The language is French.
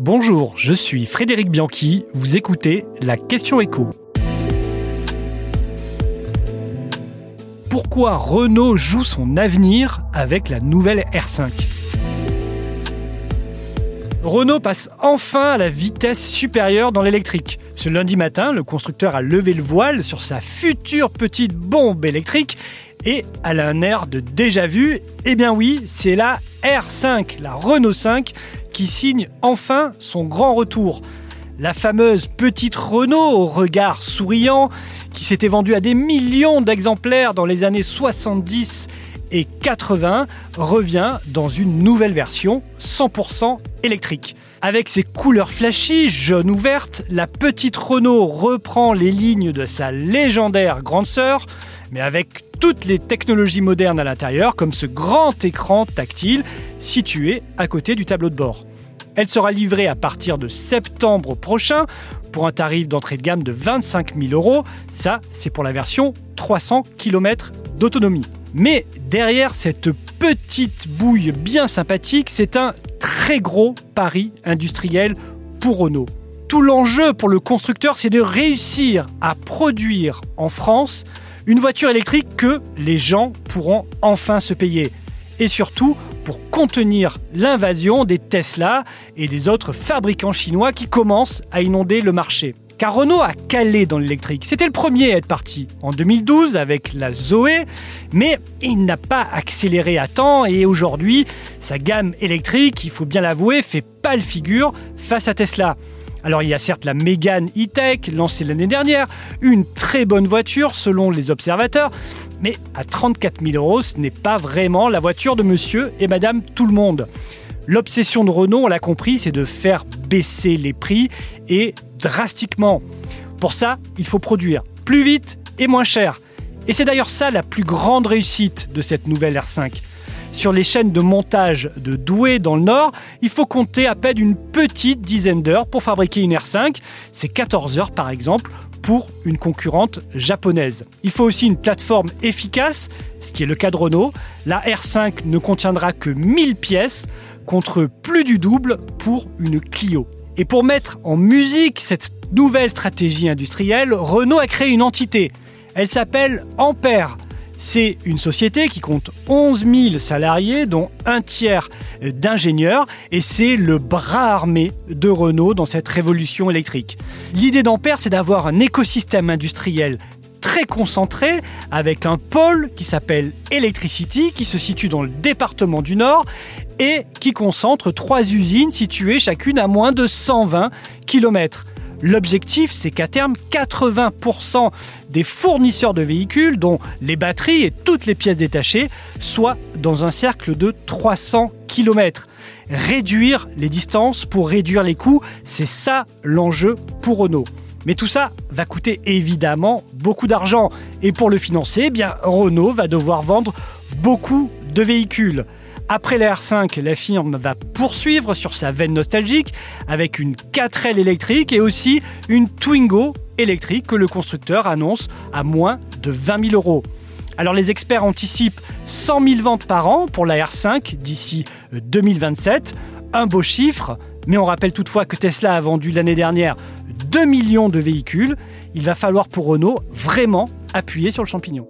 Bonjour, je suis Frédéric Bianchi, vous écoutez la question écho. Pourquoi Renault joue son avenir avec la nouvelle R5 Renault passe enfin à la vitesse supérieure dans l'électrique. Ce lundi matin, le constructeur a levé le voile sur sa future petite bombe électrique et elle a un air de déjà vu. Eh bien oui, c'est la R5, la Renault 5, signe enfin son grand retour. La fameuse petite Renault au regard souriant, qui s'était vendue à des millions d'exemplaires dans les années 70 et 80, revient dans une nouvelle version 100% électrique. Avec ses couleurs flashy, jaune ou verte, la petite Renault reprend les lignes de sa légendaire grande sœur, mais avec toutes les technologies modernes à l'intérieur, comme ce grand écran tactile situé à côté du tableau de bord. Elle sera livrée à partir de septembre prochain pour un tarif d'entrée de gamme de 25 000 euros. Ça, c'est pour la version 300 km d'autonomie. Mais derrière cette petite bouille bien sympathique, c'est un très gros pari industriel pour Renault. Tout l'enjeu pour le constructeur, c'est de réussir à produire en France une voiture électrique que les gens pourront enfin se payer. Et surtout, pour contenir l'invasion des Tesla et des autres fabricants chinois qui commencent à inonder le marché. Car Renault a calé dans l'électrique. C'était le premier à être parti en 2012 avec la Zoé, mais il n'a pas accéléré à temps et aujourd'hui, sa gamme électrique, il faut bien l'avouer, fait pâle figure face à Tesla. Alors il y a certes la Mégane E-Tech lancée l'année dernière, une très bonne voiture selon les observateurs, mais à 34 000 euros, ce n'est pas vraiment la voiture de monsieur et madame tout le monde. L'obsession de Renault, on l'a compris, c'est de faire baisser les prix et drastiquement. Pour ça, il faut produire plus vite et moins cher. Et c'est d'ailleurs ça la plus grande réussite de cette nouvelle R5. Sur les chaînes de montage de Douai dans le Nord, il faut compter à peine une petite dizaine d'heures pour fabriquer une R5. C'est 14 heures par exemple pour une concurrente japonaise. Il faut aussi une plateforme efficace, ce qui est le cas de Renault. La R5 ne contiendra que 1000 pièces contre plus du double pour une Clio. Et pour mettre en musique cette nouvelle stratégie industrielle, Renault a créé une entité. Elle s'appelle Ampère. C'est une société qui compte 11 000 salariés, dont un tiers d'ingénieurs, et c'est le bras armé de Renault dans cette révolution électrique. L'idée d'Ampère, c'est d'avoir un écosystème industriel très concentré avec un pôle qui s'appelle Electricity, qui se situe dans le département du Nord et qui concentre trois usines situées chacune à moins de 120 km. L'objectif, c'est qu'à terme, 80% des fournisseurs de véhicules, dont les batteries et toutes les pièces détachées, soient dans un cercle de 300 km. Réduire les distances pour réduire les coûts, c'est ça l'enjeu pour Renault. Mais tout ça va coûter évidemment beaucoup d'argent. Et pour le financer, eh Renault va devoir vendre beaucoup de véhicules. Après la R5, la firme va poursuivre sur sa veine nostalgique avec une 4L électrique et aussi une Twingo électrique que le constructeur annonce à moins de 20 000 euros. Alors les experts anticipent 100 000 ventes par an pour la R5 d'ici 2027, un beau chiffre, mais on rappelle toutefois que Tesla a vendu l'année dernière 2 millions de véhicules. Il va falloir pour Renault vraiment appuyer sur le champignon.